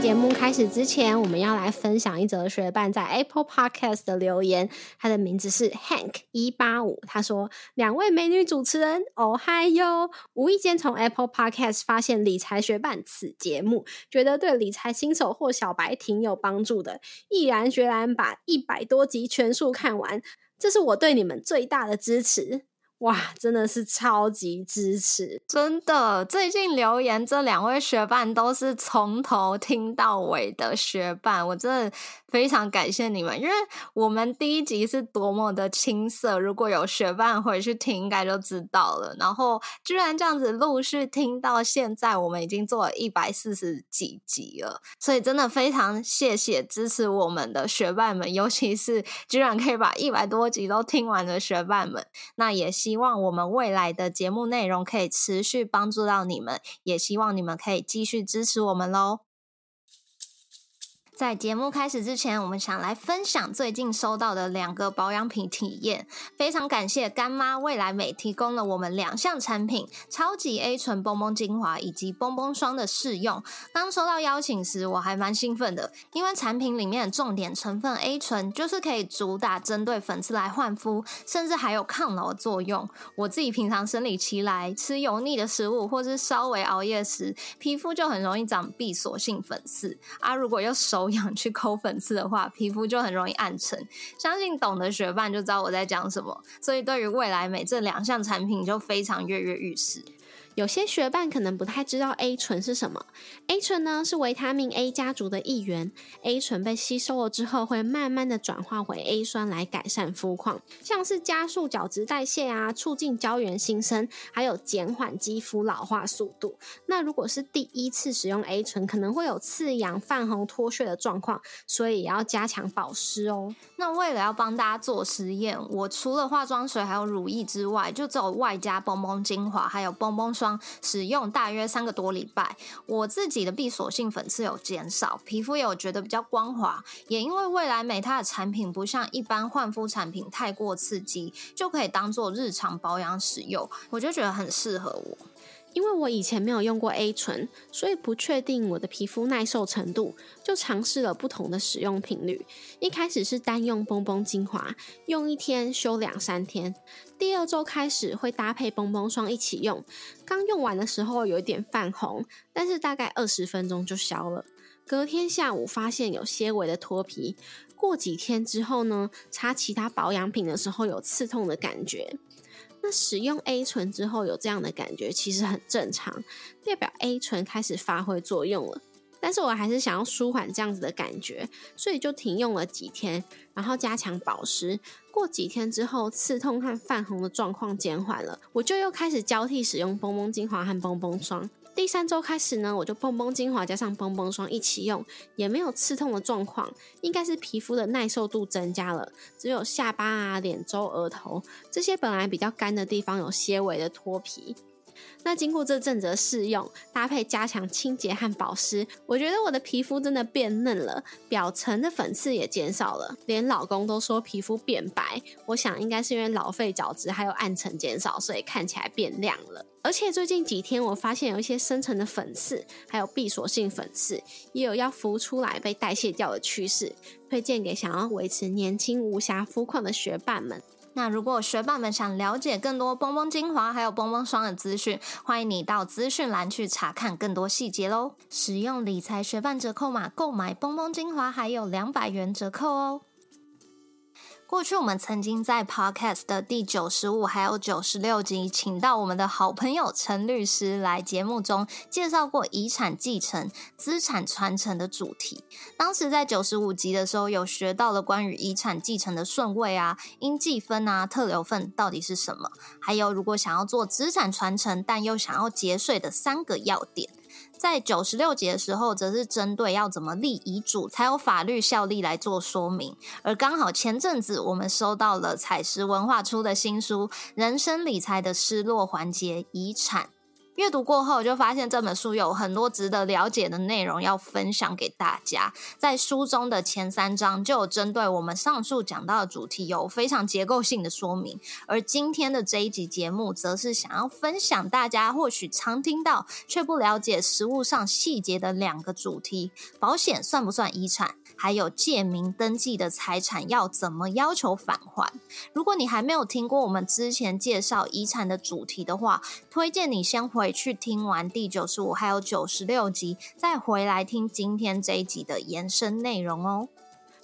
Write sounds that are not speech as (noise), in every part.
节目开始之前，我们要来分享一则学伴在 Apple Podcast 的留言。他的名字是 Hank 一八五，他说：“两位美女主持人，哦嗨哟！无意间从 Apple Podcast 发现理财学伴此节目，觉得对理财新手或小白挺有帮助的，毅然决然把一百多集全数看完。这是我对你们最大的支持。”哇，真的是超级支持！真的，最近留言这两位学伴都是从头听到尾的学伴，我真的非常感谢你们，因为我们第一集是多么的青涩，如果有学伴回去听，应该就知道了。然后居然这样子陆续听到现在，我们已经做了一百四十几集了，所以真的非常谢谢支持我们的学伴们，尤其是居然可以把一百多集都听完的学伴们，那也希望我们未来的节目内容可以持续帮助到你们，也希望你们可以继续支持我们喽。在节目开始之前，我们想来分享最近收到的两个保养品体验。非常感谢干妈未来美提供了我们两项产品：超级 A 醇蹦蹦精华以及蹦蹦霜的试用。当收到邀请时，我还蛮兴奋的，因为产品里面的重点成分 A 醇就是可以主打针对粉刺来焕肤，甚至还有抗老作用。我自己平常生理期来吃油腻的食物，或是稍微熬夜时，皮肤就很容易长闭锁性粉刺啊。如果又熟。想去抠粉刺的话，皮肤就很容易暗沉。相信懂得学伴就知道我在讲什么，所以对于未来美这两项产品就非常跃跃欲试。有些学伴可能不太知道 A 醇是什么。A 醇呢是维他命 A 家族的一员。A 醇被吸收了之后，会慢慢的转化回 A 酸来改善肤况，像是加速角质代谢啊，促进胶原新生，还有减缓肌肤老化速度。那如果是第一次使用 A 醇，可能会有刺痒、泛红、脱屑的状况，所以也要加强保湿哦。那为了要帮大家做实验，我除了化妆水还有乳液之外，就只有外加蹦蹦精华，还有蹦蹦使用大约三个多礼拜，我自己的闭锁性粉刺有减少，皮肤也有觉得比较光滑，也因为未来美它的产品不像一般焕肤产品太过刺激，就可以当做日常保养使用，我就觉得很适合我。因为我以前没有用过 A 醇，所以不确定我的皮肤耐受程度，就尝试了不同的使用频率。一开始是单用蹦蹦精华，用一天休两三天。第二周开始会搭配蹦蹦霜一起用。刚用完的时候有一点泛红，但是大概二十分钟就消了。隔天下午发现有些微的脱皮。过几天之后呢，擦其他保养品的时候有刺痛的感觉。那使用 A 醇之后有这样的感觉，其实很正常，代表 A 醇开始发挥作用了。但是我还是想要舒缓这样子的感觉，所以就停用了几天，然后加强保湿。过几天之后，刺痛和泛红的状况减缓了，我就又开始交替使用蹦蹦精华和蹦蹦霜。第三周开始呢，我就蹦蹦精华加上蹦蹦霜一起用，也没有刺痛的状况，应该是皮肤的耐受度增加了。只有下巴啊、脸周、额头这些本来比较干的地方有些微的脱皮。那经过这阵子的试用，搭配加强清洁和保湿，我觉得我的皮肤真的变嫩了，表层的粉刺也减少了，连老公都说皮肤变白。我想应该是因为老废角质还有暗沉减少，所以看起来变亮了。而且最近几天我发现有一些深层的粉刺，还有闭锁性粉刺，也有要浮出来被代谢掉的趋势，推荐给想要维持年轻无瑕肤况的学伴们。那如果学霸们想了解更多蹦蹦精华还有蹦蹦霜的资讯，欢迎你到资讯栏去查看更多细节喽。使用理财学伴折扣码购买蹦蹦精华，还有两百元折扣哦。过去我们曾经在 Podcast 的第九十五还有九十六集，请到我们的好朋友陈律师来节目中介绍过遗产继承、资产传承的主题。当时在九十五集的时候，有学到了关于遗产继承的顺位啊、应继分啊、特留份到底是什么，还有如果想要做资产传承，但又想要节税的三个要点。在九十六节的时候，则是针对要怎么立遗嘱才有法律效力来做说明。而刚好前阵子我们收到了彩石文化出的新书《人生理财的失落环节——遗产》。阅读过后，就发现这本书有很多值得了解的内容要分享给大家。在书中的前三章就有针对我们上述讲到的主题有非常结构性的说明，而今天的这一集节目，则是想要分享大家或许常听到却不了解实物上细节的两个主题：保险算不算遗产？还有借名登记的财产要怎么要求返还？如果你还没有听过我们之前介绍遗产的主题的话，推荐你先回去听完第九十五还有九十六集，再回来听今天这一集的延伸内容哦。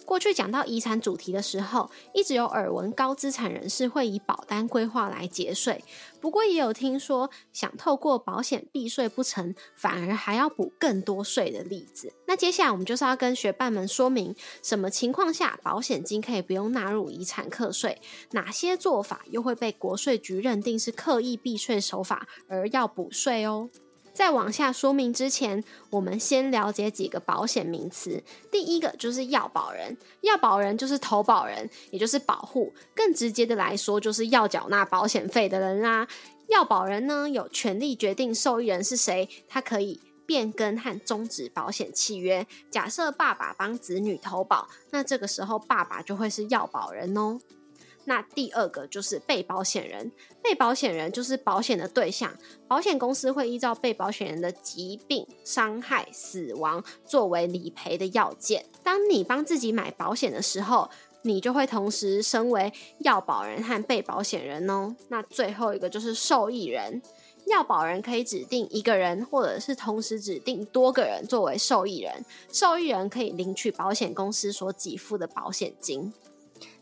过去讲到遗产主题的时候，一直有耳闻高资产人士会以保单规划来节税，不过也有听说想透过保险避税不成，反而还要补更多税的例子。那接下来我们就是要跟学伴们说明，什么情况下保险金可以不用纳入遗产课税，哪些做法又会被国税局认定是刻意避税手法而要补税哦。在往下说明之前，我们先了解几个保险名词。第一个就是要保人，要保人就是投保人，也就是保护。更直接的来说，就是要缴纳保险费的人啦。要保人呢，有权利决定受益人是谁，他可以变更和终止保险契约。假设爸爸帮子女投保，那这个时候爸爸就会是要保人哦。那第二个就是被保险人，被保险人就是保险的对象，保险公司会依照被保险人的疾病、伤害、死亡作为理赔的要件。当你帮自己买保险的时候，你就会同时身为要保人和被保险人哦。那最后一个就是受益人，要保人可以指定一个人，或者是同时指定多个人作为受益人，受益人可以领取保险公司所给付的保险金。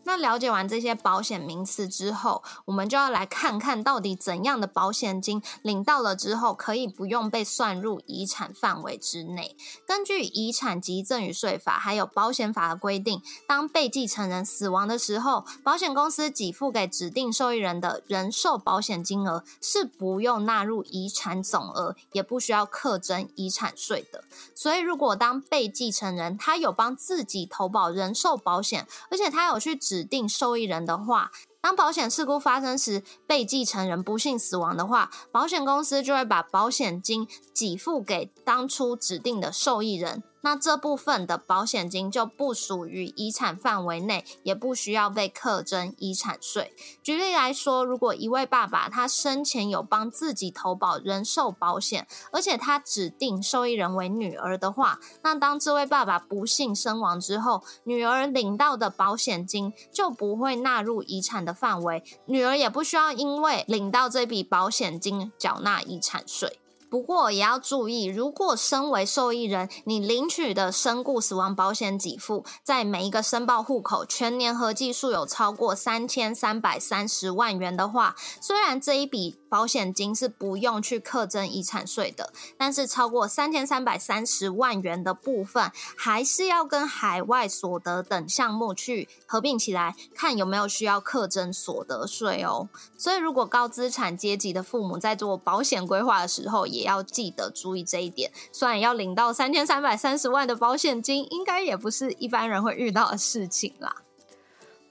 那了解完这些保险名词之后，我们就要来看看到底怎样的保险金领到了之后，可以不用被算入遗产范围之内。根据遗产及赠与税法还有保险法的规定，当被继承人死亡的时候，保险公司给付给指定受益人的人寿保险金额是不用纳入遗产总额，也不需要课征遗产税的。所以，如果当被继承人他有帮自己投保人寿保险，而且他有去指定受益人的话，当保险事故发生时，被继承人不幸死亡的话，保险公司就会把保险金给付给当初指定的受益人。那这部分的保险金就不属于遗产范围内，也不需要被课征遗产税。举例来说，如果一位爸爸他生前有帮自己投保人寿保险，而且他指定受益人为女儿的话，那当这位爸爸不幸身亡之后，女儿领到的保险金就不会纳入遗产的范围，女儿也不需要因为领到这笔保险金缴纳遗产税。不过也要注意，如果身为受益人，你领取的身故死亡保险给付，在每一个申报户口全年合计数有超过三千三百三十万元的话，虽然这一笔保险金是不用去课征遗产税的，但是超过三千三百三十万元的部分，还是要跟海外所得等项目去合并起来，看有没有需要课征所得税哦。所以，如果高资产阶级的父母在做保险规划的时候，也要记得注意这一点。虽然要领到三千三百三十万的保险金，应该也不是一般人会遇到的事情啦。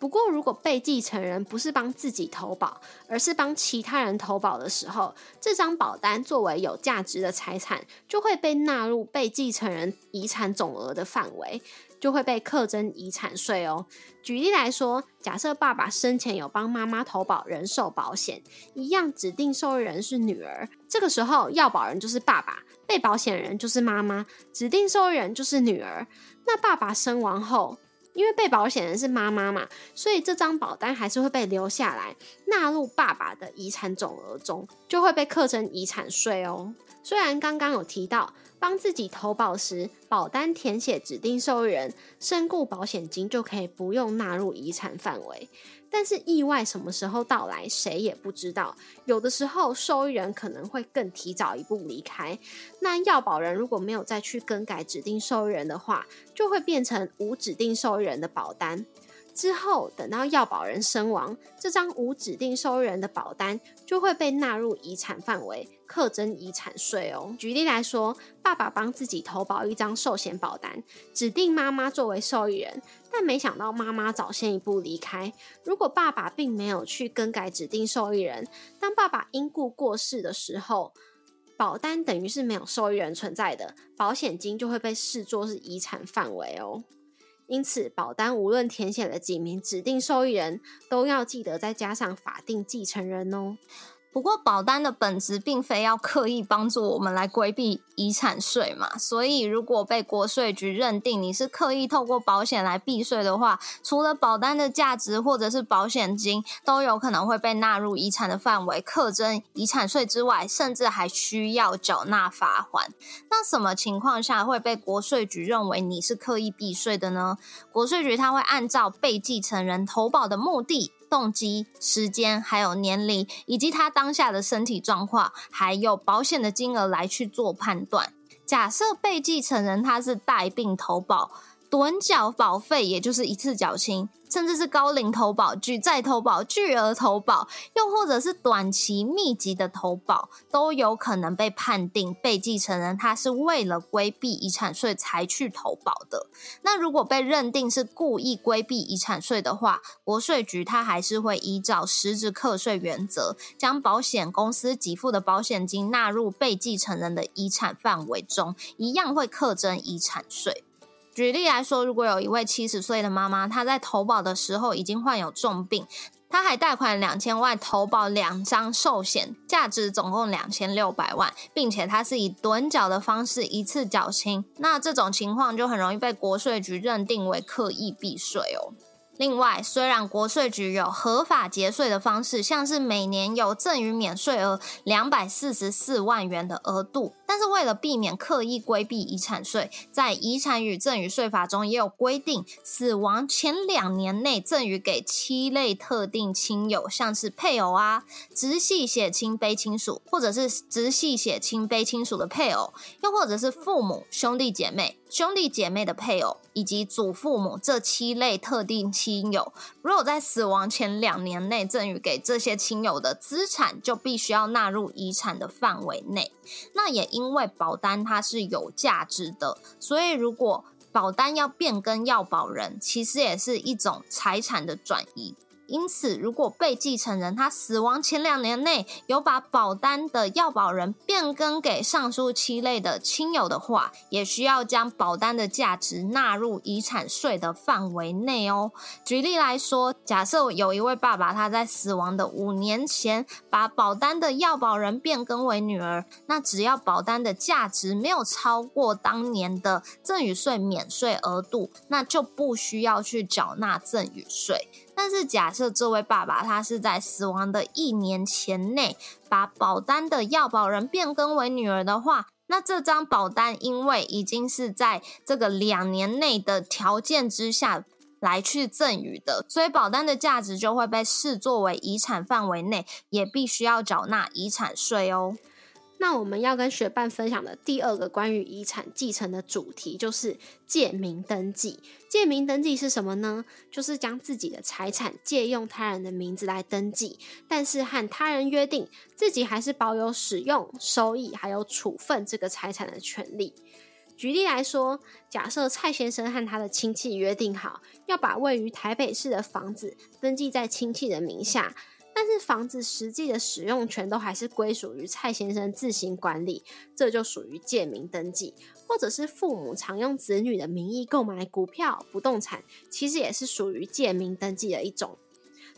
不过，如果被继承人不是帮自己投保，而是帮其他人投保的时候，这张保单作为有价值的财产，就会被纳入被继承人遗产总额的范围，就会被课征遗产税哦。举例来说，假设爸爸生前有帮妈妈投保人寿保险，一样指定受益人是女儿，这个时候要保人就是爸爸，被保险人就是妈妈，指定受益人就是女儿。那爸爸身亡后，因为被保险人是妈妈嘛，所以这张保单还是会被留下来，纳入爸爸的遗产总额中，就会被课征遗产税哦。虽然刚刚有提到，帮自己投保时，保单填写指定受益人，身故保险金就可以不用纳入遗产范围。但是意外什么时候到来，谁也不知道。有的时候受益人可能会更提早一步离开。那要保人如果没有再去更改指定受益人的话，就会变成无指定受益人的保单。之后等到要保人身亡，这张无指定受益人的保单就会被纳入遗产范围，课征遗产税哦。举例来说，爸爸帮自己投保一张寿险保单，指定妈妈作为受益人，但没想到妈妈早先一步离开。如果爸爸并没有去更改指定受益人，当爸爸因故过世的时候，保单等于是没有受益人存在的，保险金就会被视作是遗产范围哦。因此，保单无论填写了几名指定受益人，都要记得再加上法定继承人哦。不过，保单的本质并非要刻意帮助我们来规避遗产税嘛，所以如果被国税局认定你是刻意透过保险来避税的话，除了保单的价值或者是保险金都有可能会被纳入遗产的范围，课征遗产税之外，甚至还需要缴纳罚款。那什么情况下会被国税局认为你是刻意避税的呢？国税局他会按照被继承人投保的目的。动机、时间，还有年龄，以及他当下的身体状况，还有保险的金额来去做判断。假设被继承人他是带病投保。趸缴保费，也就是一次缴清，甚至是高龄投保、举债投保、巨额投保，又或者是短期密集的投保，都有可能被判定被继承人他是为了规避遗产税才去投保的。那如果被认定是故意规避遗产税的话，国税局他还是会依照实质课税原则，将保险公司给付的保险金纳入被继承人的遗产范围中，一样会课征遗产税。举例来说，如果有一位七十岁的妈妈，她在投保的时候已经患有重病，她还贷款两千万投保两张寿险，价值总共两千六百万，并且她是以趸缴的方式一次缴清，那这种情况就很容易被国税局认定为刻意避税哦。另外，虽然国税局有合法节税的方式，像是每年有赠与免税额两百四十四万元的额度，但是为了避免刻意规避遗产税，在遗产与赠与税法中也有规定，死亡前两年内赠与给七类特定亲友，像是配偶啊、直系血亲卑亲属，或者是直系血亲卑亲属的配偶，又或者是父母、兄弟姐妹。兄弟姐妹的配偶以及祖父母这七类特定亲友，如果在死亡前两年内赠与给这些亲友的资产，就必须要纳入遗产的范围内。那也因为保单它是有价值的，所以如果保单要变更要保人，其实也是一种财产的转移。因此，如果被继承人他死亡前两年内有把保单的要保人变更给上述七类的亲友的话，也需要将保单的价值纳入遗产税的范围内哦。举例来说，假设有一位爸爸他在死亡的五年前把保单的要保人变更为女儿，那只要保单的价值没有超过当年的赠与税免税额度，那就不需要去缴纳赠与税。但是，假设这位爸爸他是在死亡的一年前内把保单的要保人变更为女儿的话，那这张保单因为已经是在这个两年内的条件之下来去赠与的，所以保单的价值就会被视作为遗产范围内，也必须要缴纳遗产税哦。那我们要跟学伴分享的第二个关于遗产继承的主题，就是借名登记。借名登记是什么呢？就是将自己的财产借用他人的名字来登记，但是和他人约定，自己还是保有使用、收益还有处分这个财产的权利。举例来说，假设蔡先生和他的亲戚约定好，要把位于台北市的房子登记在亲戚的名下。但是房子实际的使用权都还是归属于蔡先生自行管理，这就属于借名登记，或者是父母常用子女的名义购买股票、不动产，其实也是属于借名登记的一种。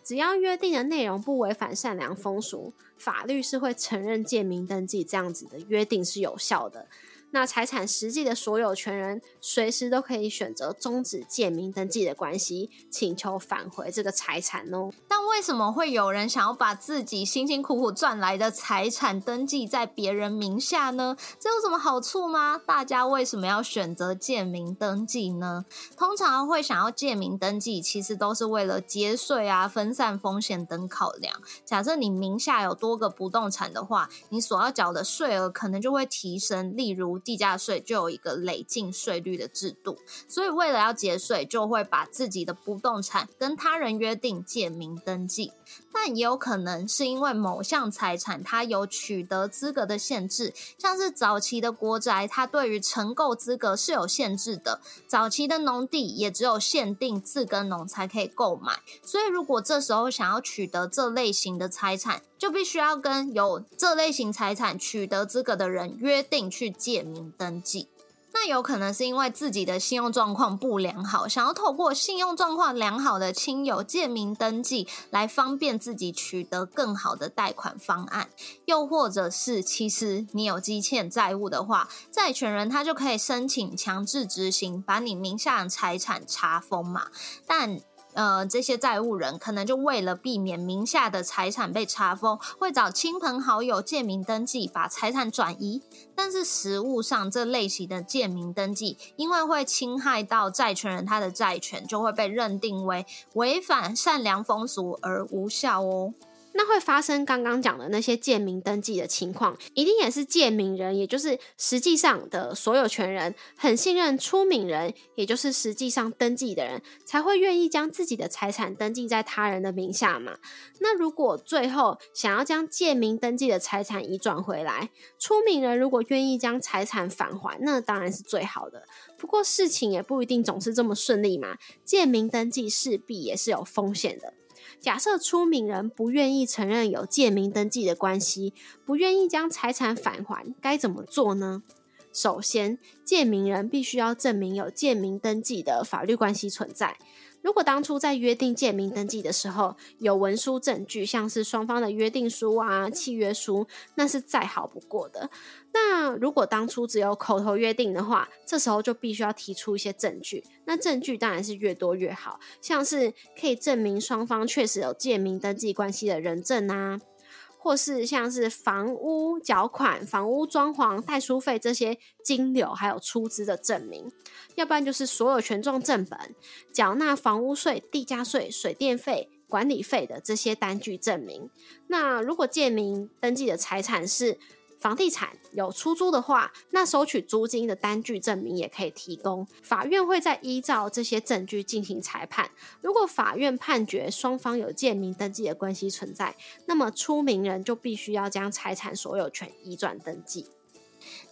只要约定的内容不违反善良风俗，法律是会承认借名登记这样子的约定是有效的。那财产实际的所有权人随时都可以选择终止借名登记的关系，请求返回这个财产哦。但为什么会有人想要把自己辛辛苦苦赚来的财产登记在别人名下呢？这有什么好处吗？大家为什么要选择借名登记呢？通常会想要借名登记，其实都是为了节税啊、分散风险等考量。假设你名下有多个不动产的话，你所要缴的税额可能就会提升，例如。地价税就有一个累进税率的制度，所以为了要节税，就会把自己的不动产跟他人约定借名登记。但也有可能是因为某项财产它有取得资格的限制，像是早期的国宅，它对于承购资格是有限制的；早期的农地也只有限定自耕农才可以购买。所以，如果这时候想要取得这类型的财产，就必须要跟有这类型财产取得资格的人约定去借名登记。那有可能是因为自己的信用状况不良好，想要透过信用状况良好的亲友借名登记，来方便自己取得更好的贷款方案。又或者是，其实你有积欠债务的话，债权人他就可以申请强制执行，把你名下的财产查封嘛。但呃，这些债务人可能就为了避免名下的财产被查封，会找亲朋好友借名登记，把财产转移。但是实物上，这类型的借名登记，因为会侵害到债权人他的债权，就会被认定为违反善良风俗而无效哦。那会发生刚刚讲的那些借名登记的情况，一定也是借名人，也就是实际上的所有权人，很信任出名人，也就是实际上登记的人，才会愿意将自己的财产登记在他人的名下嘛。那如果最后想要将借名登记的财产移转回来，出名人如果愿意将财产返还，那当然是最好的。不过事情也不一定总是这么顺利嘛，借名登记势必也是有风险的。假设出名人不愿意承认有借名登记的关系，不愿意将财产返还，该怎么做呢？首先，借名人必须要证明有借名登记的法律关系存在。如果当初在约定借名登记的时候有文书证据，像是双方的约定书啊、契约书，那是再好不过的。那如果当初只有口头约定的话，这时候就必须要提出一些证据。那证据当然是越多越好，像是可以证明双方确实有借名登记关系的人证啊。或是像是房屋缴款、房屋装潢、代书费这些金流，还有出资的证明；要不然就是所有权状正本、缴纳房屋税、地价税、水电费、管理费的这些单据证明。那如果借名登记的财产是，房地产有出租的话，那收取租金的单据证明也可以提供。法院会再依照这些证据进行裁判。如果法院判决双方有借名登记的关系存在，那么出名人就必须要将财产所有权移转登记。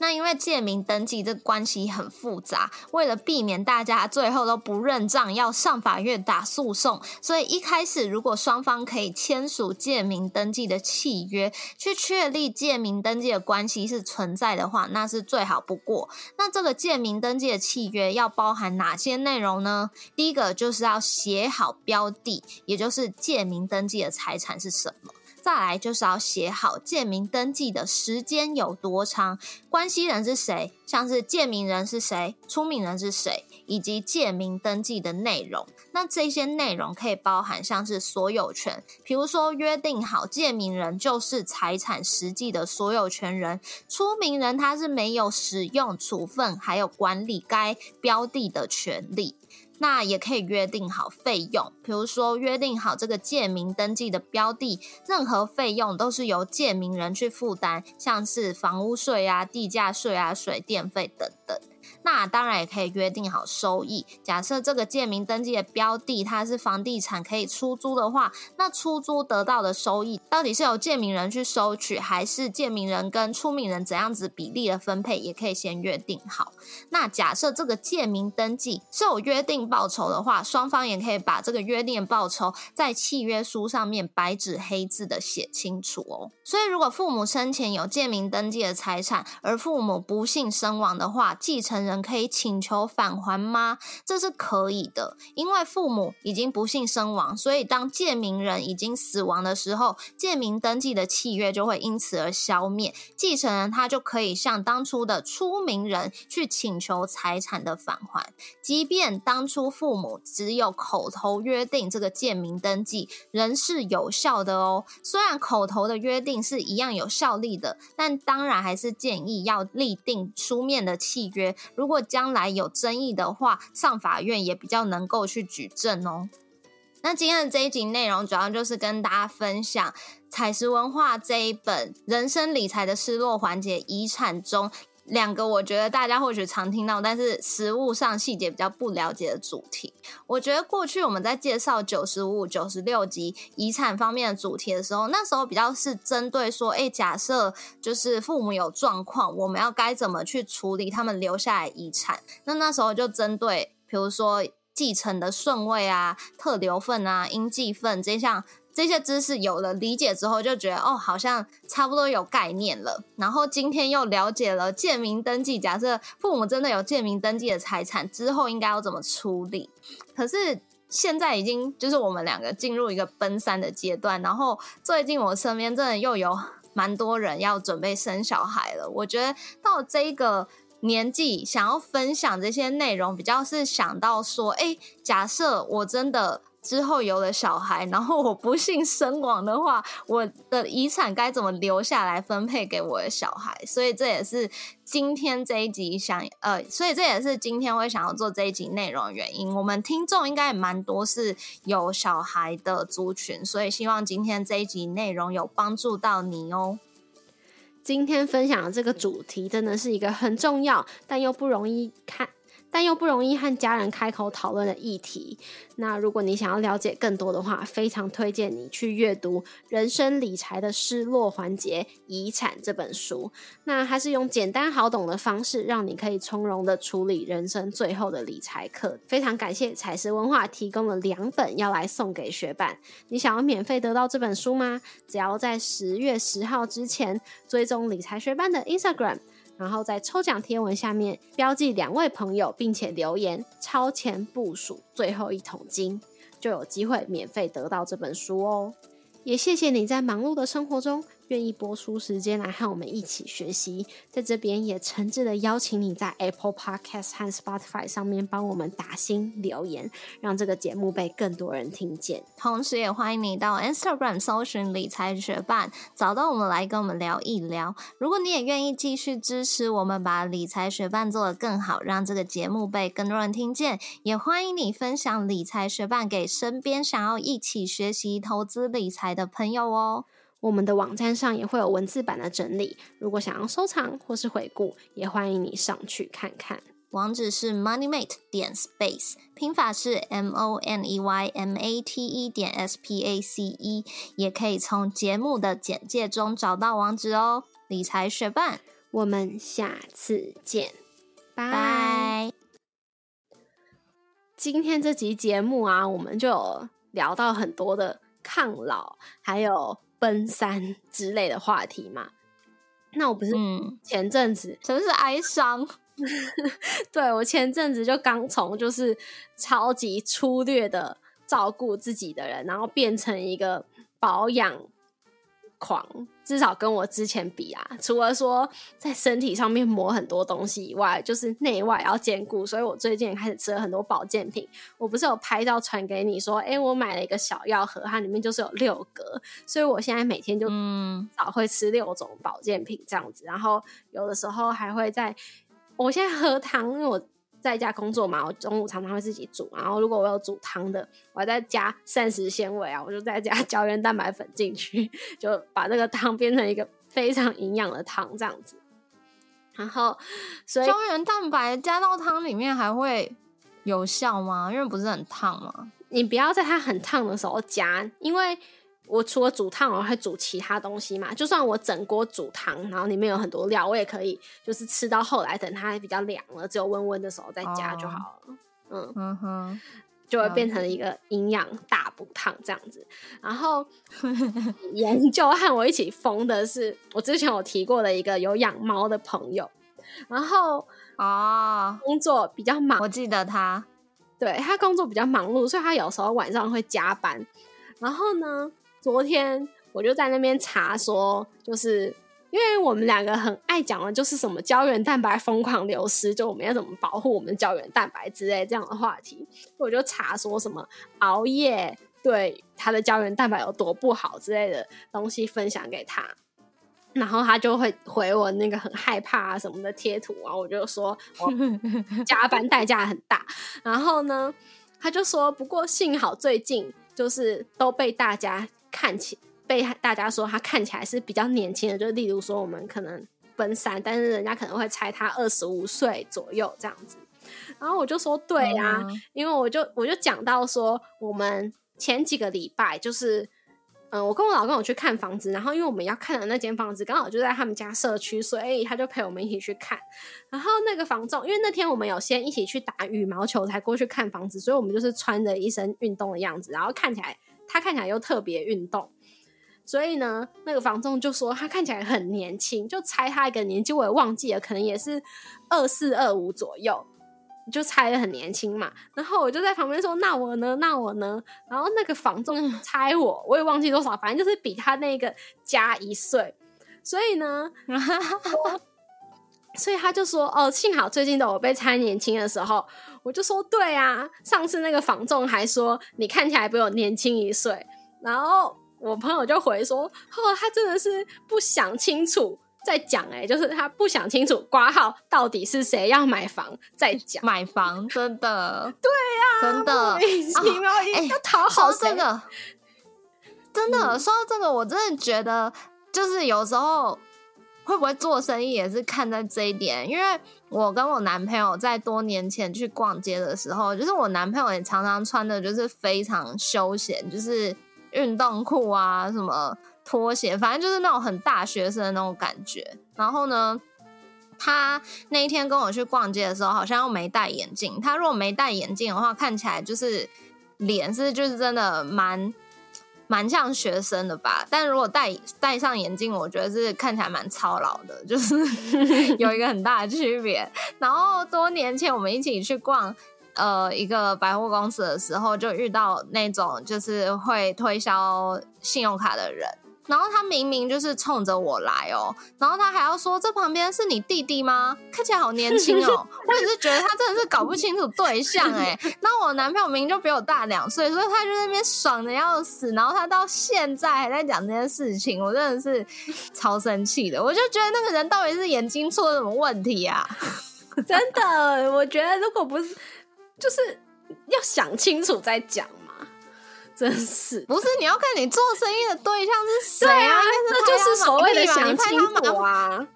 那因为借名登记这关系很复杂，为了避免大家最后都不认账，要上法院打诉讼，所以一开始如果双方可以签署借名登记的契约，去确立借名登记的关系是存在的话，那是最好不过。那这个借名登记的契约要包含哪些内容呢？第一个就是要写好标的，也就是借名登记的财产是什么。再来就是要写好借名登记的时间有多长，关系人是谁，像是借名人是谁，出名人是谁，以及借名登记的内容。那这些内容可以包含像是所有权，比如说约定好借名人就是财产实际的所有权人，出名人他是没有使用、处分还有管理该标的的权利。那也可以约定好费用，比如说约定好这个借名登记的标的，任何费用都是由借名人去负担，像是房屋税啊、地价税啊、水电费等等。那当然也可以约定好收益。假设这个借名登记的标的它是房地产可以出租的话，那出租得到的收益到底是由借名人去收取，还是借名人跟出名人怎样子比例的分配，也可以先约定好。那假设这个借名登记是有约定报酬的话，双方也可以把这个约定报酬在契约书上面白纸黑字的写清楚哦。所以如果父母生前有借名登记的财产，而父母不幸身亡的话，继承人。可以请求返还吗？这是可以的，因为父母已经不幸身亡，所以当借名人已经死亡的时候，借名登记的契约就会因此而消灭，继承人他就可以向当初的出名人去请求财产的返还，即便当初父母只有口头约定这个借名登记仍是有效的哦。虽然口头的约定是一样有效力的，但当然还是建议要立定书面的契约。如果将来有争议的话，上法院也比较能够去举证哦。那今天的这一集内容，主要就是跟大家分享彩石文化这一本《人生理财的失落环节遗产》中。两个我觉得大家或许常听到，但是实物上细节比较不了解的主题。我觉得过去我们在介绍九十五、九十六集遗产方面的主题的时候，那时候比较是针对说，哎，假设就是父母有状况，我们要该怎么去处理他们留下来遗产？那那时候就针对，比如说继承的顺位啊、特留份啊、应继份这项。这些知识有了理解之后，就觉得哦，好像差不多有概念了。然后今天又了解了建名登记，假设父母真的有建名登记的财产之后，应该要怎么处理？可是现在已经就是我们两个进入一个奔三的阶段，然后最近我身边真的又有蛮多人要准备生小孩了。我觉得到这个年纪，想要分享这些内容，比较是想到说，哎，假设我真的。之后有了小孩，然后我不幸身亡的话，我的遗产该怎么留下来分配给我的小孩？所以这也是今天这一集想呃，所以这也是今天会想要做这一集内容的原因。我们听众应该也蛮多是有小孩的族群，所以希望今天这一集内容有帮助到你哦。今天分享的这个主题真的是一个很重要，但又不容易看。但又不容易和家人开口讨论的议题。那如果你想要了解更多的话，非常推荐你去阅读《人生理财的失落环节：遗产》这本书。那它是用简单好懂的方式，让你可以从容的处理人生最后的理财课。非常感谢彩石文化提供了两本，要来送给学伴。你想要免费得到这本书吗？只要在十月十号之前追踪理财学伴的 Instagram。然后在抽奖贴文下面标记两位朋友，并且留言“超前部署最后一桶金”，就有机会免费得到这本书哦。也谢谢你在忙碌的生活中。愿意播出时间来和我们一起学习，在这边也诚挚的邀请你在 Apple Podcast 和 Spotify 上面帮我们打新留言，让这个节目被更多人听见。同时，也欢迎你到 Instagram 搜寻理财学伴，找到我们来跟我们聊一聊。如果你也愿意继续支持我们，把理财学伴做得更好，让这个节目被更多人听见，也欢迎你分享理财学伴给身边想要一起学习投资理财的朋友哦。我们的网站上也会有文字版的整理，如果想要收藏或是回顾，也欢迎你上去看看。网址是 moneymate 点 space，拼法是 m o n e y m a t e 点 s p a c e，也可以从节目的简介中找到网址哦。理财学伴，我们下次见，拜。今天这集节目啊，我们就聊到很多的抗老，还有。奔三之类的话题嘛？那我不是前阵子什么是哀伤？(laughs) 对我前阵子就刚从就是超级粗略的照顾自己的人，然后变成一个保养。狂，至少跟我之前比啊，除了说在身体上面抹很多东西以外，就是内外要兼顾。所以我最近也开始吃了很多保健品。我不是有拍照传给你说，哎，我买了一个小药盒，它里面就是有六格，所以我现在每天就早会吃六种保健品这样子。然后有的时候还会在，我现在喝汤，因为我。在家工作嘛，我中午常常会自己煮，然后如果我有煮汤的，我还在加膳食纤维啊，我就再加 (laughs) 胶原蛋白粉进去，就把这个汤变成一个非常营养的汤这样子。然后，所以胶原蛋白加到汤里面还会有效吗？因为不是很烫吗？你不要在它很烫的时候加，因为。我除了煮汤，我还煮其他东西嘛。就算我整锅煮汤，然后里面有很多料，我也可以就是吃到后来，等它比较凉了，只有温温的时候再加就好了。嗯嗯哼，就会变成一个营养大补汤这样子。然后 (laughs) 研究和我一起疯的是，我之前有提过的一个有养猫的朋友，然后啊，工作比较忙，我记得他，对他工作比较忙碌，所以他有时候晚上会加班。然后呢？昨天我就在那边查，说就是因为我们两个很爱讲的，就是什么胶原蛋白疯狂流失，就我们要怎么保护我们的胶原蛋白之类这样的话题。我就查说什么熬夜对他的胶原蛋白有多不好之类的东西分享给他，然后他就会回我那个很害怕啊什么的贴图啊，我就说加班代价很大。然后呢，他就说不过幸好最近就是都被大家。看起被大家说他看起来是比较年轻的，就例如说我们可能奔三，但是人家可能会猜他二十五岁左右这样子。然后我就说对呀，因为我就我就讲到说，我们前几个礼拜就是。嗯，我跟我老公有去看房子，然后因为我们要看的那间房子刚好就在他们家社区，所以他就陪我们一起去看。然后那个房仲，因为那天我们有先一起去打羽毛球才过去看房子，所以我们就是穿着一身运动的样子，然后看起来他看起来又特别运动，所以呢，那个房仲就说他看起来很年轻，就猜他一个年纪，我也忘记了，可能也是二四二五左右。就猜的很年轻嘛，然后我就在旁边说：“那我呢？那我呢？”然后那个房仲 (laughs) 猜我，我也忘记多少，反正就是比他那个加一岁。所以呢，(laughs) 所以他就说：“哦，幸好最近的我被猜年轻的时候，我就说对啊。上次那个房仲还说你看起来比我年轻一岁。”然后我朋友就回说：“哦，他真的是不想清楚。”再讲哎，就是他不想清楚挂号到底是谁要买房，再讲买房，真的，对呀，真的，哎，要讨好这个，真的说到这个，我真的觉得，就是有时候会不会做生意也是看在这一点，因为我跟我男朋友在多年前去逛街的时候，就是我男朋友也常常穿的就是非常休闲，就是运动裤啊什么。拖鞋，反正就是那种很大学生的那种感觉。然后呢，他那一天跟我去逛街的时候，好像又没戴眼镜。他如果没戴眼镜的话，看起来就是脸是就是真的蛮蛮像学生的吧。但如果戴戴上眼镜，我觉得是看起来蛮操劳的，就是 (laughs) 有一个很大的区别。然后多年前我们一起去逛呃一个百货公司的时候，就遇到那种就是会推销信用卡的人。然后他明明就是冲着我来哦，然后他还要说这旁边是你弟弟吗？看起来好年轻哦。(laughs) 我也是觉得他真的是搞不清楚对象哎。那我男朋友明明就比我大两岁，所以他就在那边爽的要死。然后他到现在还在讲这件事情，我真的是超生气的。我就觉得那个人到底是眼睛出了什么问题啊？真的，我觉得如果不是，就是要想清楚再讲。真是不是？你要看你做生意的对象是谁啊？那就是所谓的想清楚啊。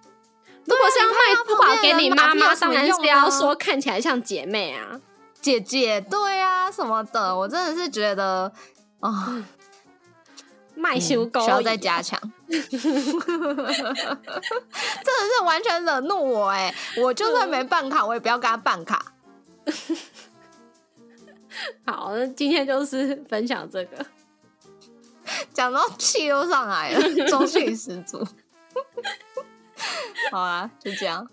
如果是要卖珠宝给你妈妈，当然是要说看起来像姐妹啊、姐姐，对啊什么的。我真的是觉得啊，(laughs) 卖修高需要再加强。(laughs) 真的是完全惹怒我哎！我就算没办卡，我也不要跟他办卡。(laughs) (laughs) 好，那今天就是分享这个，讲到气都上来了，(laughs) 中气十足。(laughs) 好啊，就这样。